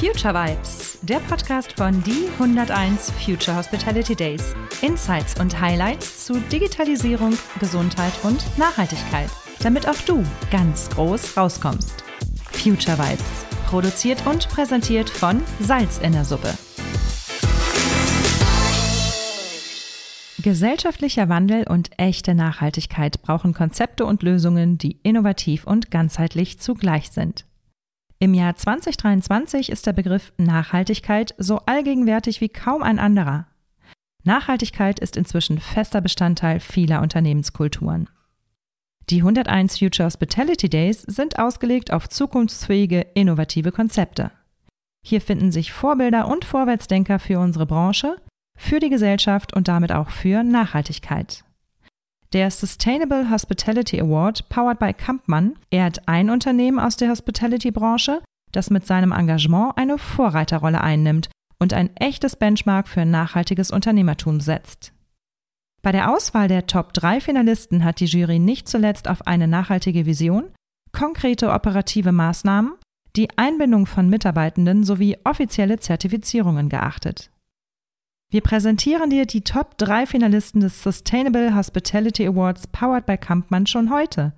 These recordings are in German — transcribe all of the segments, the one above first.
Future Vibes, der Podcast von die 101 Future Hospitality Days. Insights und Highlights zu Digitalisierung, Gesundheit und Nachhaltigkeit, damit auch du ganz groß rauskommst. Future Vibes, produziert und präsentiert von Salz in der Suppe. Gesellschaftlicher Wandel und echte Nachhaltigkeit brauchen Konzepte und Lösungen, die innovativ und ganzheitlich zugleich sind. Im Jahr 2023 ist der Begriff Nachhaltigkeit so allgegenwärtig wie kaum ein anderer. Nachhaltigkeit ist inzwischen fester Bestandteil vieler Unternehmenskulturen. Die 101 Future Hospitality Days sind ausgelegt auf zukunftsfähige, innovative Konzepte. Hier finden sich Vorbilder und Vorwärtsdenker für unsere Branche, für die Gesellschaft und damit auch für Nachhaltigkeit. Der Sustainable Hospitality Award, powered by Kampmann, ehrt ein Unternehmen aus der Hospitality-Branche, das mit seinem Engagement eine Vorreiterrolle einnimmt und ein echtes Benchmark für nachhaltiges Unternehmertum setzt. Bei der Auswahl der Top 3 Finalisten hat die Jury nicht zuletzt auf eine nachhaltige Vision, konkrete operative Maßnahmen, die Einbindung von Mitarbeitenden sowie offizielle Zertifizierungen geachtet. Wir präsentieren dir die Top 3 Finalisten des Sustainable Hospitality Awards powered by Kampmann schon heute,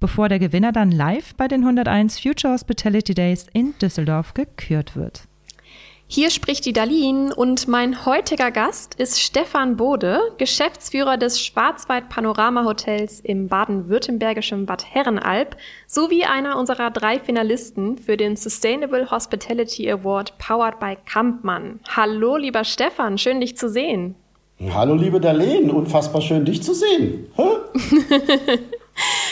bevor der Gewinner dann live bei den 101 Future Hospitality Days in Düsseldorf gekürt wird. Hier spricht die Dalin und mein heutiger Gast ist Stefan Bode, Geschäftsführer des Schwarzwald Panorama Hotels im baden-württembergischen Bad Herrenalb sowie einer unserer drei Finalisten für den Sustainable Hospitality Award powered by Kampmann. Hallo, lieber Stefan, schön dich zu sehen. Hallo, liebe Darlene, unfassbar schön dich zu sehen.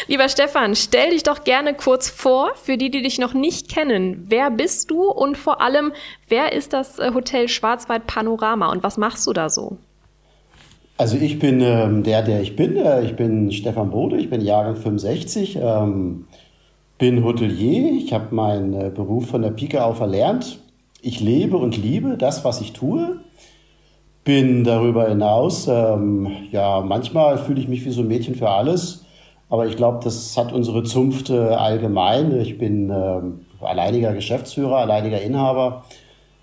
Lieber Stefan, stell dich doch gerne kurz vor, für die, die dich noch nicht kennen. Wer bist du und vor allem, wer ist das äh, Hotel Schwarzwald Panorama und was machst du da so? Also ich bin ähm, der, der ich bin. Äh, ich bin Stefan Bode, ich bin Jahrgang 65, ähm, bin Hotelier. Ich habe meinen äh, Beruf von der Pike auf erlernt. Ich lebe und liebe das, was ich tue. Bin darüber hinaus, ähm, ja, manchmal fühle ich mich wie so ein Mädchen für alles. Aber ich glaube, das hat unsere Zunft äh, allgemein. Ich bin äh, alleiniger Geschäftsführer, alleiniger Inhaber,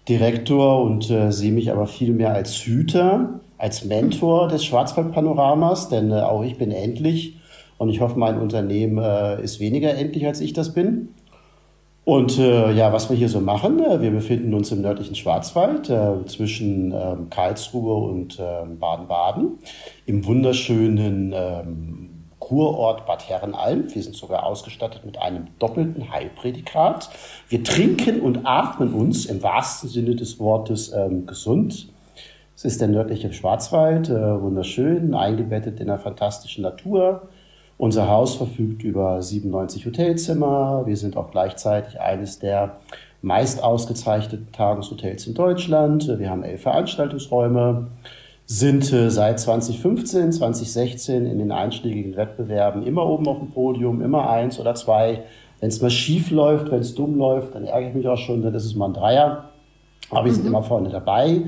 Direktor und äh, sehe mich aber viel mehr als Hüter, als Mentor des Schwarzwaldpanoramas, denn äh, auch ich bin endlich und ich hoffe, mein Unternehmen äh, ist weniger endlich, als ich das bin. Und äh, ja, was wir hier so machen, wir befinden uns im nördlichen Schwarzwald zwischen ähm, Karlsruhe und ähm, Baden-Baden im wunderschönen ähm, Kurort Bad Herrenalm. Wir sind sogar ausgestattet mit einem doppelten Heilprädikat. Wir trinken und atmen uns im wahrsten Sinne des Wortes ähm, gesund. Es ist der nördliche Schwarzwald, äh, wunderschön, eingebettet in einer fantastischen Natur. Unser Haus verfügt über 97 Hotelzimmer. Wir sind auch gleichzeitig eines der meist ausgezeichneten Tageshotels in Deutschland. Wir haben elf Veranstaltungsräume sind äh, seit 2015, 2016 in den einschlägigen Wettbewerben immer oben auf dem Podium, immer eins oder zwei. Wenn es mal schief läuft, wenn es dumm läuft, dann ärgere ich mich auch schon, dann ist es mal ein Dreier. Aber wir sind mhm. immer vorne dabei.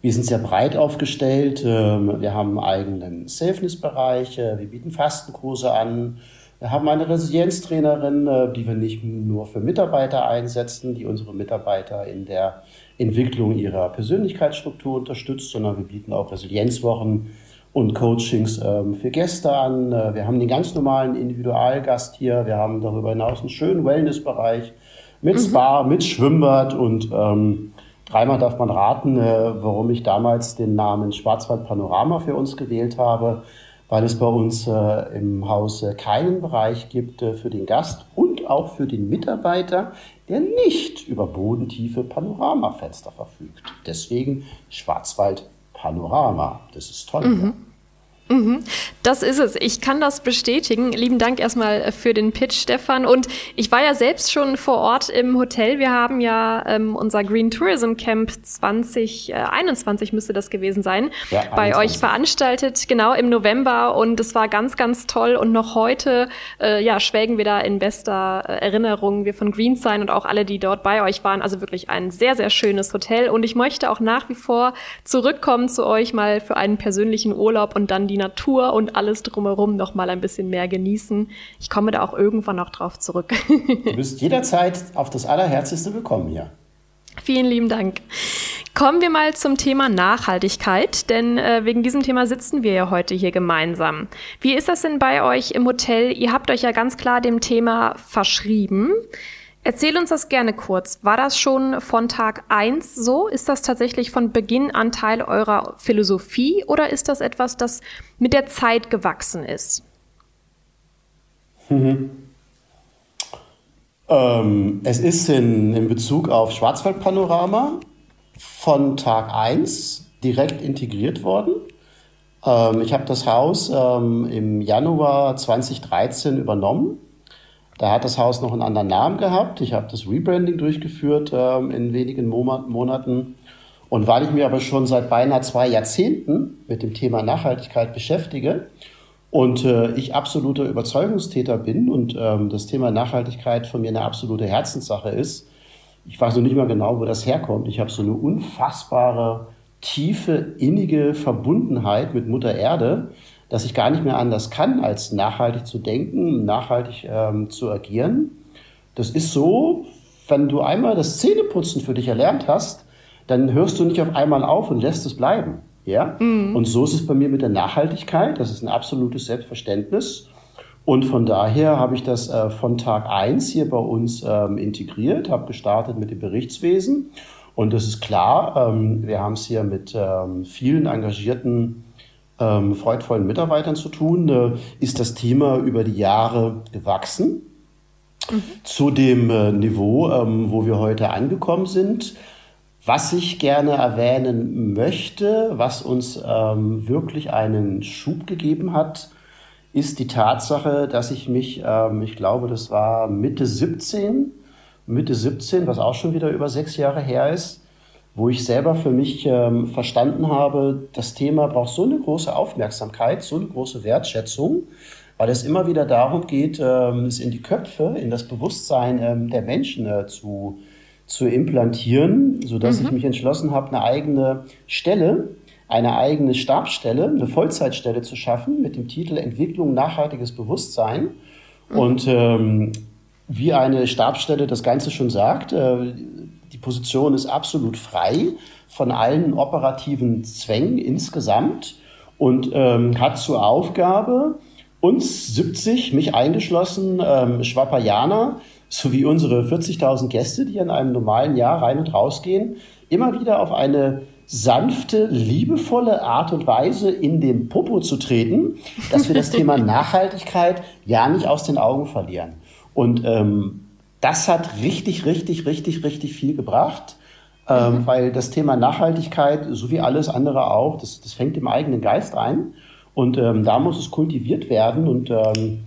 Wir sind sehr breit aufgestellt. Ähm, wir haben einen eigenen Safeness-Bereich. Äh, wir bieten Fastenkurse an. Wir haben eine Resilienztrainerin, äh, die wir nicht nur für Mitarbeiter einsetzen, die unsere Mitarbeiter in der Entwicklung ihrer Persönlichkeitsstruktur unterstützt, sondern wir bieten auch Resilienzwochen und Coachings ähm, für Gäste an. Äh, wir haben den ganz normalen Individualgast hier. Wir haben darüber hinaus einen schönen Wellnessbereich mit mhm. Spa, mit Schwimmbad und ähm, dreimal darf man raten, äh, warum ich damals den Namen Schwarzwald Panorama für uns gewählt habe weil es bei uns äh, im Haus keinen Bereich gibt äh, für den Gast und auch für den Mitarbeiter, der nicht über bodentiefe Panoramafenster verfügt. Deswegen Schwarzwald Panorama. Das ist toll. Mhm. Mhm, das ist es. Ich kann das bestätigen. Lieben Dank erstmal für den Pitch, Stefan. Und ich war ja selbst schon vor Ort im Hotel. Wir haben ja ähm, unser Green Tourism Camp 2021 äh, müsste das gewesen sein, ja, bei euch veranstaltet, genau im November. Und es war ganz, ganz toll. Und noch heute äh, ja, schwelgen wir da in bester äh, Erinnerung, wir von Green Sign und auch alle, die dort bei euch waren. Also wirklich ein sehr, sehr schönes Hotel. Und ich möchte auch nach wie vor zurückkommen zu euch mal für einen persönlichen Urlaub und dann die Natur und alles drumherum noch mal ein bisschen mehr genießen. Ich komme da auch irgendwann noch drauf zurück. du bist jederzeit auf das Allerherzigste willkommen hier. Vielen lieben Dank. Kommen wir mal zum Thema Nachhaltigkeit, denn äh, wegen diesem Thema sitzen wir ja heute hier gemeinsam. Wie ist das denn bei euch im Hotel? Ihr habt euch ja ganz klar dem Thema verschrieben. Erzähl uns das gerne kurz. War das schon von Tag 1 so? Ist das tatsächlich von Beginn an Teil eurer Philosophie oder ist das etwas, das mit der Zeit gewachsen ist? Mhm. Ähm, es ist in, in Bezug auf Schwarzwaldpanorama von Tag 1 direkt integriert worden. Ähm, ich habe das Haus ähm, im Januar 2013 übernommen. Da hat das Haus noch einen anderen Namen gehabt. Ich habe das Rebranding durchgeführt ähm, in wenigen Mo Monaten. Und weil ich mich aber schon seit beinahe zwei Jahrzehnten mit dem Thema Nachhaltigkeit beschäftige und äh, ich absoluter Überzeugungstäter bin und ähm, das Thema Nachhaltigkeit von mir eine absolute Herzenssache ist, ich weiß noch nicht mal genau, wo das herkommt. Ich habe so eine unfassbare, tiefe, innige Verbundenheit mit Mutter Erde, dass ich gar nicht mehr anders kann, als nachhaltig zu denken, nachhaltig ähm, zu agieren. Das ist so, wenn du einmal das Zähneputzen für dich erlernt hast, dann hörst du nicht auf einmal auf und lässt es bleiben. Ja? Mhm. Und so ist es bei mir mit der Nachhaltigkeit. Das ist ein absolutes Selbstverständnis. Und von daher habe ich das äh, von Tag 1 hier bei uns ähm, integriert, habe gestartet mit dem Berichtswesen. Und das ist klar, ähm, wir haben es hier mit ähm, vielen engagierten, ähm, freudvollen Mitarbeitern zu tun. Äh, ist das Thema über die Jahre gewachsen mhm. zu dem äh, Niveau, ähm, wo wir heute angekommen sind. Was ich gerne erwähnen möchte, was uns ähm, wirklich einen Schub gegeben hat, ist die Tatsache, dass ich mich, ähm, ich glaube, das war Mitte 17, Mitte 17, was auch schon wieder über sechs Jahre her ist, wo ich selber für mich ähm, verstanden habe, das Thema braucht so eine große Aufmerksamkeit, so eine große Wertschätzung, weil es immer wieder darum geht, ähm, es in die Köpfe, in das Bewusstsein ähm, der Menschen äh, zu, zu implantieren, sodass mhm. ich mich entschlossen habe, eine eigene Stelle eine eigene Stabsstelle, eine Vollzeitstelle zu schaffen mit dem Titel Entwicklung nachhaltiges Bewusstsein. Mhm. Und ähm, wie eine Stabsstelle das Ganze schon sagt, äh, die Position ist absolut frei von allen operativen Zwängen insgesamt und ähm, hat zur Aufgabe, uns 70, mich eingeschlossen, ähm, Schwappajaner, sowie unsere 40.000 Gäste, die in einem normalen Jahr rein und raus gehen, immer wieder auf eine sanfte, liebevolle Art und Weise in den Popo zu treten, dass wir das Thema Nachhaltigkeit ja nicht aus den Augen verlieren. Und ähm, das hat richtig, richtig, richtig, richtig viel gebracht, ähm, mhm. weil das Thema Nachhaltigkeit, so wie alles andere auch, das, das fängt im eigenen Geist ein. Und ähm, da muss es kultiviert werden. Und ähm,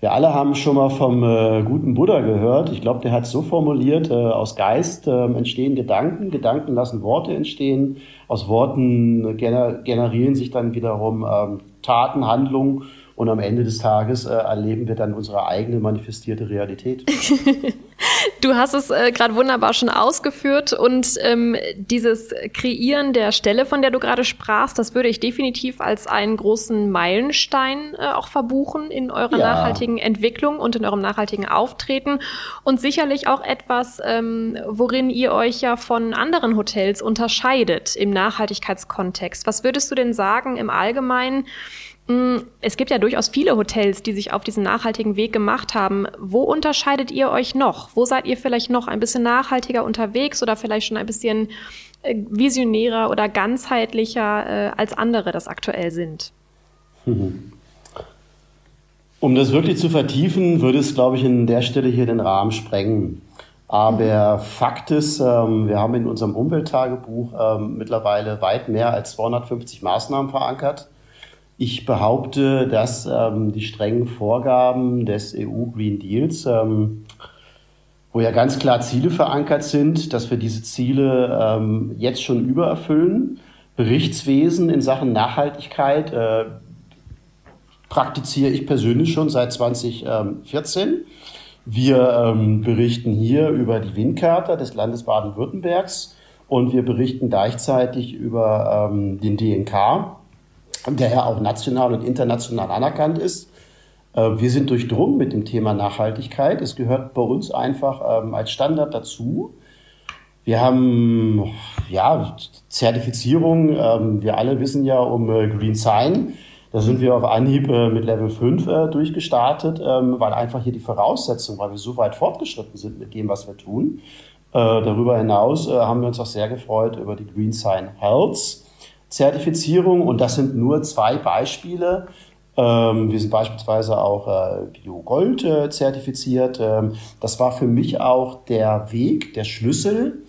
wir alle haben schon mal vom äh, guten Buddha gehört. Ich glaube, der hat es so formuliert, äh, aus Geist äh, entstehen Gedanken, Gedanken lassen Worte entstehen, aus Worten gener generieren sich dann wiederum ähm, Taten, Handlungen und am Ende des Tages äh, erleben wir dann unsere eigene manifestierte Realität. du hast es äh, gerade wunderbar schon ausgeführt und ähm, dieses Kreieren der Stelle, von der du gerade sprachst, das würde ich definitiv als einen großen Meilenstein äh, auch verbuchen in eurer ja. nachhaltigen Entwicklung und in eurem nachhaltigen Auftreten und sicherlich auch etwas, ähm, worin ihr euch ja von anderen Hotels unterscheidet im Nachhaltigkeitskontext. Was würdest du denn sagen im Allgemeinen? Mm, es gibt ja durchaus viele Hotels, die sich auf diesen nachhaltigen Weg gemacht haben. Wo unterscheidet ihr euch noch? Wo seid ihr vielleicht noch ein bisschen nachhaltiger unterwegs oder vielleicht schon ein bisschen äh, visionärer oder ganzheitlicher äh, als andere das aktuell sind? Um das wirklich zu vertiefen, würde es, glaube ich, in der Stelle hier den Rahmen sprengen. Aber. Fakt ist, ähm, wir haben in unserem Umwelttagebuch ähm, mittlerweile weit mehr als 250 Maßnahmen verankert ich behaupte, dass ähm, die strengen Vorgaben des EU Green Deals, ähm, wo ja ganz klar Ziele verankert sind, dass wir diese Ziele ähm, jetzt schon übererfüllen. Berichtswesen in Sachen Nachhaltigkeit äh, praktiziere ich persönlich schon seit 2014. Wir ähm, berichten hier über die Windkarte des Landes Baden-Württembergs und wir berichten gleichzeitig über ähm, den DNK, der ja auch national und international anerkannt ist. Äh, wir sind durchdrungen mit dem Thema Nachhaltigkeit. Es gehört bei uns einfach ähm, als Standard dazu. Wir haben ja Zertifizierung. Ähm, wir alle wissen ja um äh, Green Sign. Da sind wir auf Anhieb äh, mit Level 5 äh, durchgestartet, ähm, weil einfach hier die Voraussetzungen, weil wir so weit fortgeschritten sind mit dem, was wir tun. Darüber hinaus haben wir uns auch sehr gefreut über die Green Sign Health Zertifizierung. Und das sind nur zwei Beispiele. Ähm, wir sind beispielsweise auch äh, Bio Gold äh, zertifiziert. Ähm, das war für mich auch der Weg, der Schlüssel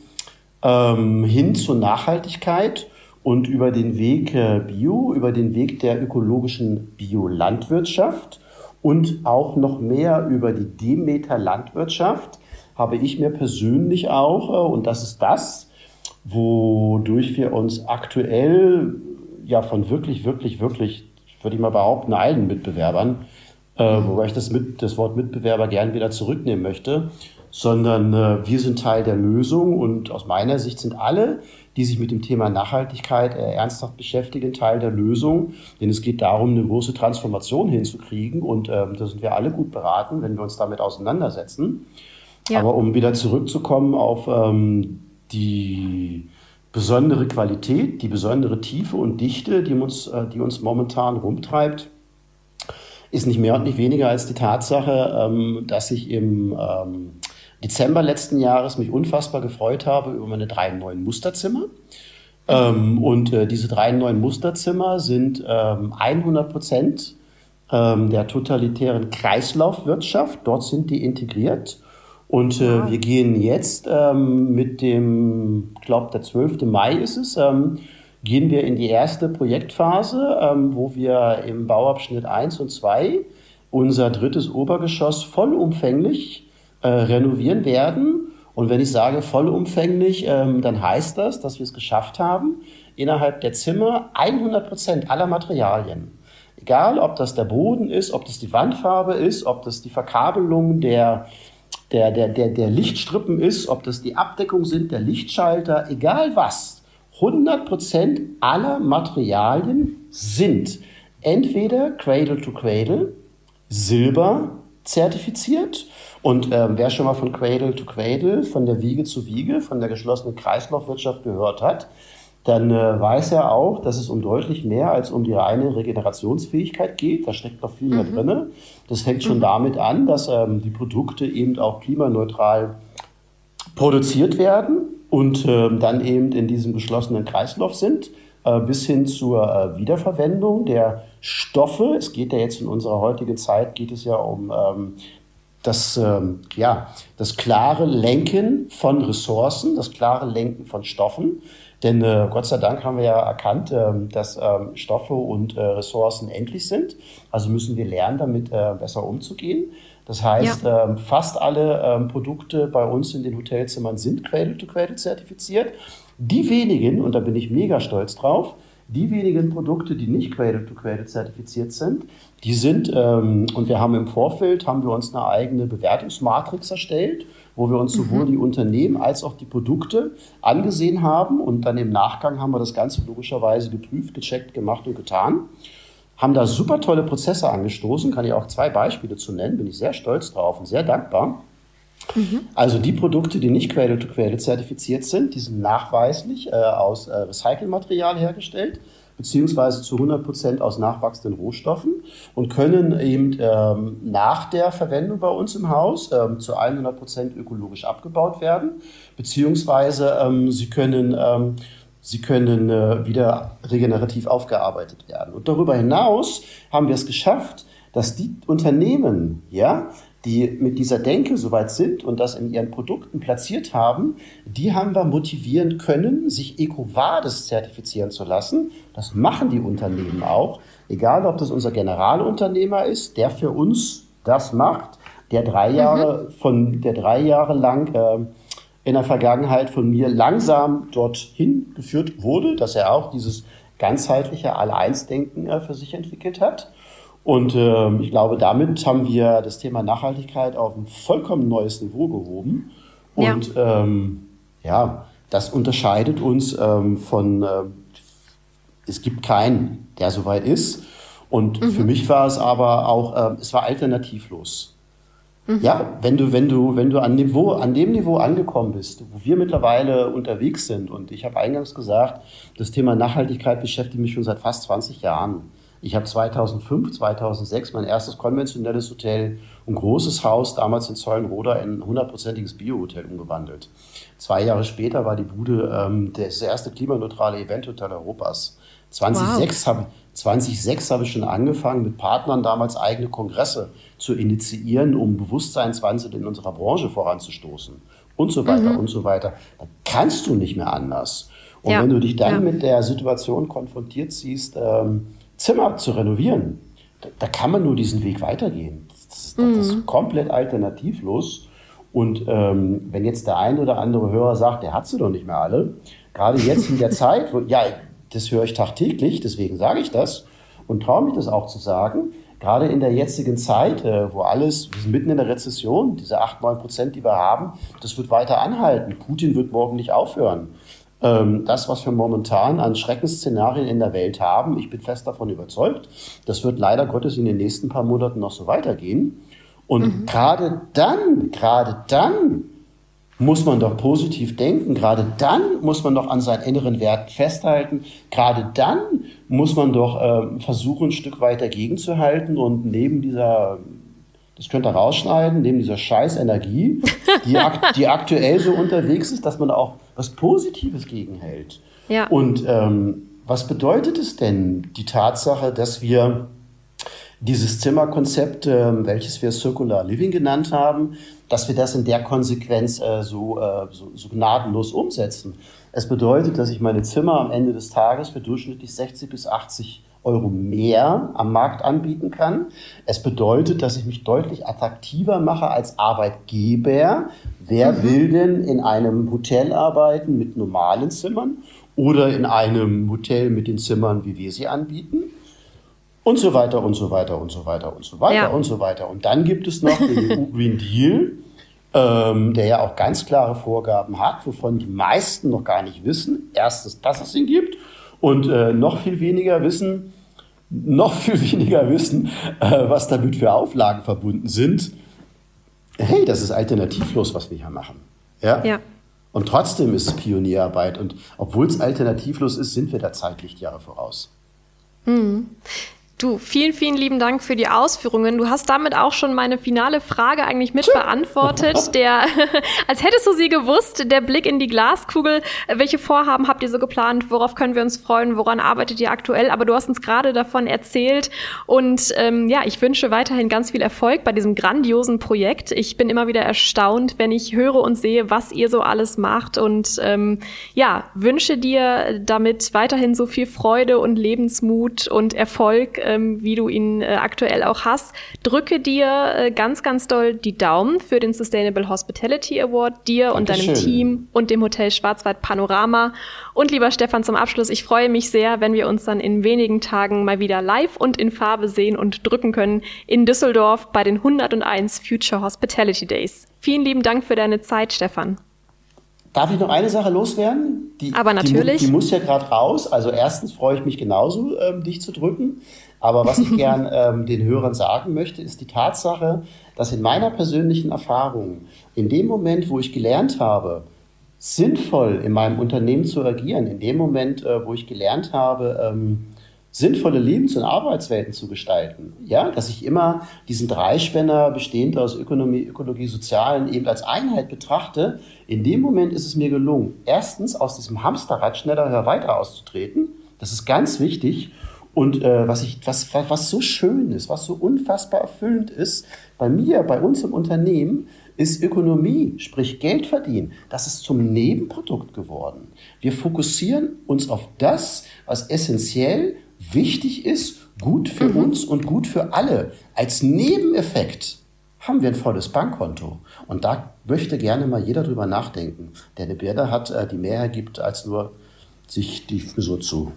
ähm, hin zur Nachhaltigkeit und über den Weg äh, Bio, über den Weg der ökologischen Biolandwirtschaft und auch noch mehr über die Demeter Landwirtschaft habe ich mir persönlich auch, und das ist das, wodurch wir uns aktuell ja von wirklich, wirklich, wirklich, würde ich mal behaupten, allen Mitbewerbern, äh, wobei ich das, mit, das Wort Mitbewerber gern wieder zurücknehmen möchte, sondern äh, wir sind Teil der Lösung und aus meiner Sicht sind alle, die sich mit dem Thema Nachhaltigkeit äh, ernsthaft beschäftigen, Teil der Lösung. Denn es geht darum, eine große Transformation hinzukriegen und ähm, da sind wir alle gut beraten, wenn wir uns damit auseinandersetzen. Ja. Aber um wieder zurückzukommen auf ähm, die besondere Qualität, die besondere Tiefe und Dichte, die uns, äh, die uns momentan rumtreibt, ist nicht mehr und nicht weniger als die Tatsache, ähm, dass ich im ähm, Dezember letzten Jahres mich unfassbar gefreut habe über meine drei neuen Musterzimmer. Ähm, und äh, diese drei neuen Musterzimmer sind 100 Prozent der totalitären Kreislaufwirtschaft. Dort sind die integriert. Und äh, wir gehen jetzt ähm, mit dem, ich glaube, der 12. Mai ist es, ähm, gehen wir in die erste Projektphase, ähm, wo wir im Bauabschnitt 1 und 2 unser drittes Obergeschoss vollumfänglich äh, renovieren werden. Und wenn ich sage vollumfänglich, ähm, dann heißt das, dass wir es geschafft haben, innerhalb der Zimmer 100 Prozent aller Materialien, egal ob das der Boden ist, ob das die Wandfarbe ist, ob das die Verkabelung der der, der, der, der Lichtstrippen ist, ob das die Abdeckung sind, der Lichtschalter, egal was. 100% aller Materialien sind entweder Cradle to Cradle, Silber zertifiziert. Und ähm, wer schon mal von Cradle to Cradle, von der Wiege zu Wiege, von der geschlossenen Kreislaufwirtschaft gehört hat, dann äh, weiß er auch, dass es um deutlich mehr als um die reine Regenerationsfähigkeit geht. Da steckt noch viel mehr mhm. drin. Das fängt schon mhm. damit an, dass ähm, die Produkte eben auch klimaneutral produziert werden und äh, dann eben in diesem geschlossenen Kreislauf sind, äh, bis hin zur äh, Wiederverwendung der Stoffe. Es geht ja jetzt in unserer heutigen Zeit, geht es ja um ähm, das, ähm, ja, das klare Lenken von Ressourcen, das klare Lenken von Stoffen. Denn äh, Gott sei Dank haben wir ja erkannt, äh, dass äh, Stoffe und äh, Ressourcen endlich sind. Also müssen wir lernen, damit äh, besser umzugehen. Das heißt, ja. ähm, fast alle ähm, Produkte bei uns in den Hotelzimmern sind Cradle-to-Cradle zertifiziert. Die wenigen, und da bin ich mega stolz drauf, die wenigen Produkte, die nicht Cradle-to-Cradle zertifiziert sind, die sind, ähm, und wir haben im Vorfeld, haben wir uns eine eigene Bewertungsmatrix erstellt, wo wir uns sowohl mhm. die Unternehmen als auch die Produkte angesehen haben und dann im Nachgang haben wir das Ganze logischerweise geprüft, gecheckt, gemacht und getan. Haben da super tolle Prozesse angestoßen, kann ich auch zwei Beispiele zu nennen, bin ich sehr stolz drauf und sehr dankbar. Mhm. Also die Produkte, die nicht Cradle-to-Cradle zertifiziert sind, die sind nachweislich äh, aus äh, Recyclingmaterial hergestellt, beziehungsweise zu 100 Prozent aus nachwachsenden Rohstoffen und können eben ähm, nach der Verwendung bei uns im Haus ähm, zu 100 Prozent ökologisch abgebaut werden, beziehungsweise ähm, sie können ähm, Sie können äh, wieder regenerativ aufgearbeitet werden. Und darüber hinaus haben wir es geschafft, dass die Unternehmen, ja, die mit dieser Denke soweit sind und das in ihren Produkten platziert haben, die haben wir motivieren können, sich EcoVadis zertifizieren zu lassen. Das machen die Unternehmen auch. Egal, ob das unser Generalunternehmer ist, der für uns das macht, der drei Jahre, mhm. von, der drei Jahre lang äh, in der Vergangenheit von mir langsam dorthin geführt wurde, dass er auch dieses ganzheitliche Alle-Eins-Denken äh, für sich entwickelt hat. Und äh, ich glaube, damit haben wir das Thema Nachhaltigkeit auf ein vollkommen neues Niveau gehoben. Und ja, ähm, ja das unterscheidet uns ähm, von, äh, es gibt keinen, der soweit ist. Und mhm. für mich war es aber auch, äh, es war alternativlos. Mhm. Ja, wenn du, wenn du, wenn du an, Niveau, an dem Niveau angekommen bist, wo wir mittlerweile unterwegs sind, und ich habe eingangs gesagt, das Thema Nachhaltigkeit beschäftigt mich schon seit fast 20 Jahren. Ich habe 2005, 2006 mein erstes konventionelles Hotel, ein großes Haus, damals in Zollenroda, in ein hundertprozentiges Bio-Hotel umgewandelt. Zwei Jahre später war die Bude ähm, das erste klimaneutrale Eventhotel Europas. 2006 wow. habe 2006 habe ich schon angefangen, mit Partnern damals eigene Kongresse zu initiieren, um Bewusstseinswandel in unserer Branche voranzustoßen und so weiter mhm. und so weiter. Da kannst du nicht mehr anders. Und ja. wenn du dich dann ja. mit der Situation konfrontiert siehst, ähm, Zimmer zu renovieren, da, da, kann man nur diesen Weg weitergehen. Das, das, mhm. das ist komplett alternativlos. Und ähm, wenn jetzt der ein oder andere Hörer sagt, der hat sie doch nicht mehr alle, gerade jetzt in der Zeit, wo, ja, das höre ich tagtäglich, deswegen sage ich das und traue mich das auch zu sagen. Gerade in der jetzigen Zeit, äh, wo alles, wir sind mitten in der Rezession, diese 8, 9 Prozent, die wir haben, das wird weiter anhalten. Putin wird morgen nicht aufhören. Ähm, das, was wir momentan an Schreckensszenarien in der Welt haben, ich bin fest davon überzeugt, das wird leider Gottes in den nächsten paar Monaten noch so weitergehen. Und mhm. gerade dann, gerade dann muss man doch positiv denken. Gerade dann muss man doch an seinen inneren Werten festhalten. Gerade dann muss man doch äh, versuchen, ein Stück weit dagegen zu halten und neben dieser, das könnt ihr rausschneiden, neben dieser scheiß Energie, die, die aktuell so unterwegs ist, dass man auch was Positives gegenhält. Ja. Und ähm, was bedeutet es denn, die Tatsache, dass wir dieses Zimmerkonzept, äh, welches wir Circular Living genannt haben, dass wir das in der Konsequenz äh, so, äh, so, so gnadenlos umsetzen. Es bedeutet, dass ich meine Zimmer am Ende des Tages für durchschnittlich 60 bis 80 Euro mehr am Markt anbieten kann. Es bedeutet, dass ich mich deutlich attraktiver mache als Arbeitgeber. Wer mhm. will denn in einem Hotel arbeiten mit normalen Zimmern oder in einem Hotel mit den Zimmern, wie wir sie anbieten? und so weiter und so weiter und so weiter und so weiter ja. und so weiter. Und dann gibt es noch den EU Green Deal, ähm, der ja auch ganz klare Vorgaben hat, wovon die meisten noch gar nicht wissen. Erstens, dass es ihn gibt und äh, noch viel weniger wissen, noch viel weniger wissen, äh, was damit für Auflagen verbunden sind. Hey, das ist alternativlos, was wir hier machen. Ja. ja. Und trotzdem ist es Pionierarbeit. Und obwohl es alternativlos ist, sind wir da Zeitlichtjahre voraus. Mhm. Du, vielen, vielen lieben Dank für die Ausführungen. Du hast damit auch schon meine finale Frage eigentlich mit beantwortet. Der, als hättest du sie gewusst, der Blick in die Glaskugel. Welche Vorhaben habt ihr so geplant? Worauf können wir uns freuen? Woran arbeitet ihr aktuell? Aber du hast uns gerade davon erzählt. Und ähm, ja, ich wünsche weiterhin ganz viel Erfolg bei diesem grandiosen Projekt. Ich bin immer wieder erstaunt, wenn ich höre und sehe, was ihr so alles macht. Und ähm, ja, wünsche dir damit weiterhin so viel Freude und Lebensmut und Erfolg ähm, wie du ihn äh, aktuell auch hast. Drücke dir äh, ganz, ganz doll die Daumen für den Sustainable Hospitality Award, dir Dankeschön. und deinem Team und dem Hotel Schwarzwald Panorama. Und lieber Stefan, zum Abschluss, ich freue mich sehr, wenn wir uns dann in wenigen Tagen mal wieder live und in Farbe sehen und drücken können in Düsseldorf bei den 101 Future Hospitality Days. Vielen lieben Dank für deine Zeit, Stefan. Darf ich noch eine Sache loswerden? Die, Aber natürlich. Die, die muss ja gerade raus. Also erstens freue ich mich genauso, ähm, dich zu drücken. Aber was ich gern ähm, den Hörern sagen möchte, ist die Tatsache, dass in meiner persönlichen Erfahrung, in dem Moment, wo ich gelernt habe, sinnvoll in meinem Unternehmen zu agieren, in dem Moment, äh, wo ich gelernt habe, ähm, sinnvolle Lebens- und Arbeitswelten zu gestalten. Ja, dass ich immer diesen Dreispänner bestehend aus Ökonomie, Ökologie, Sozialen eben als Einheit betrachte. In dem Moment ist es mir gelungen, erstens aus diesem Hamsterrad schneller höher weiter auszutreten. Das ist ganz wichtig. Und äh, was, ich, was, was so schön ist, was so unfassbar erfüllend ist, bei mir, bei uns im Unternehmen, ist Ökonomie, sprich Geld verdienen. Das ist zum Nebenprodukt geworden. Wir fokussieren uns auf das, was essentiell wichtig ist, gut für mhm. uns und gut für alle. Als Nebeneffekt haben wir ein volles Bankkonto. Und da möchte gerne mal jeder drüber nachdenken, der eine Birne hat, äh, die mehr ergibt, als nur sich die Frisur zu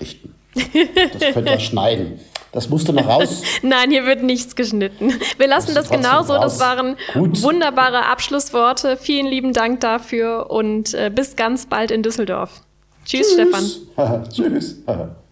richten. Das könnte man schneiden. Das musste noch raus. Nein, hier wird nichts geschnitten. Wir lassen das genauso. Das waren Gut. wunderbare Abschlussworte. Vielen lieben Dank dafür und äh, bis ganz bald in Düsseldorf. Tschüss, Tschüss. Stefan. Tschüss.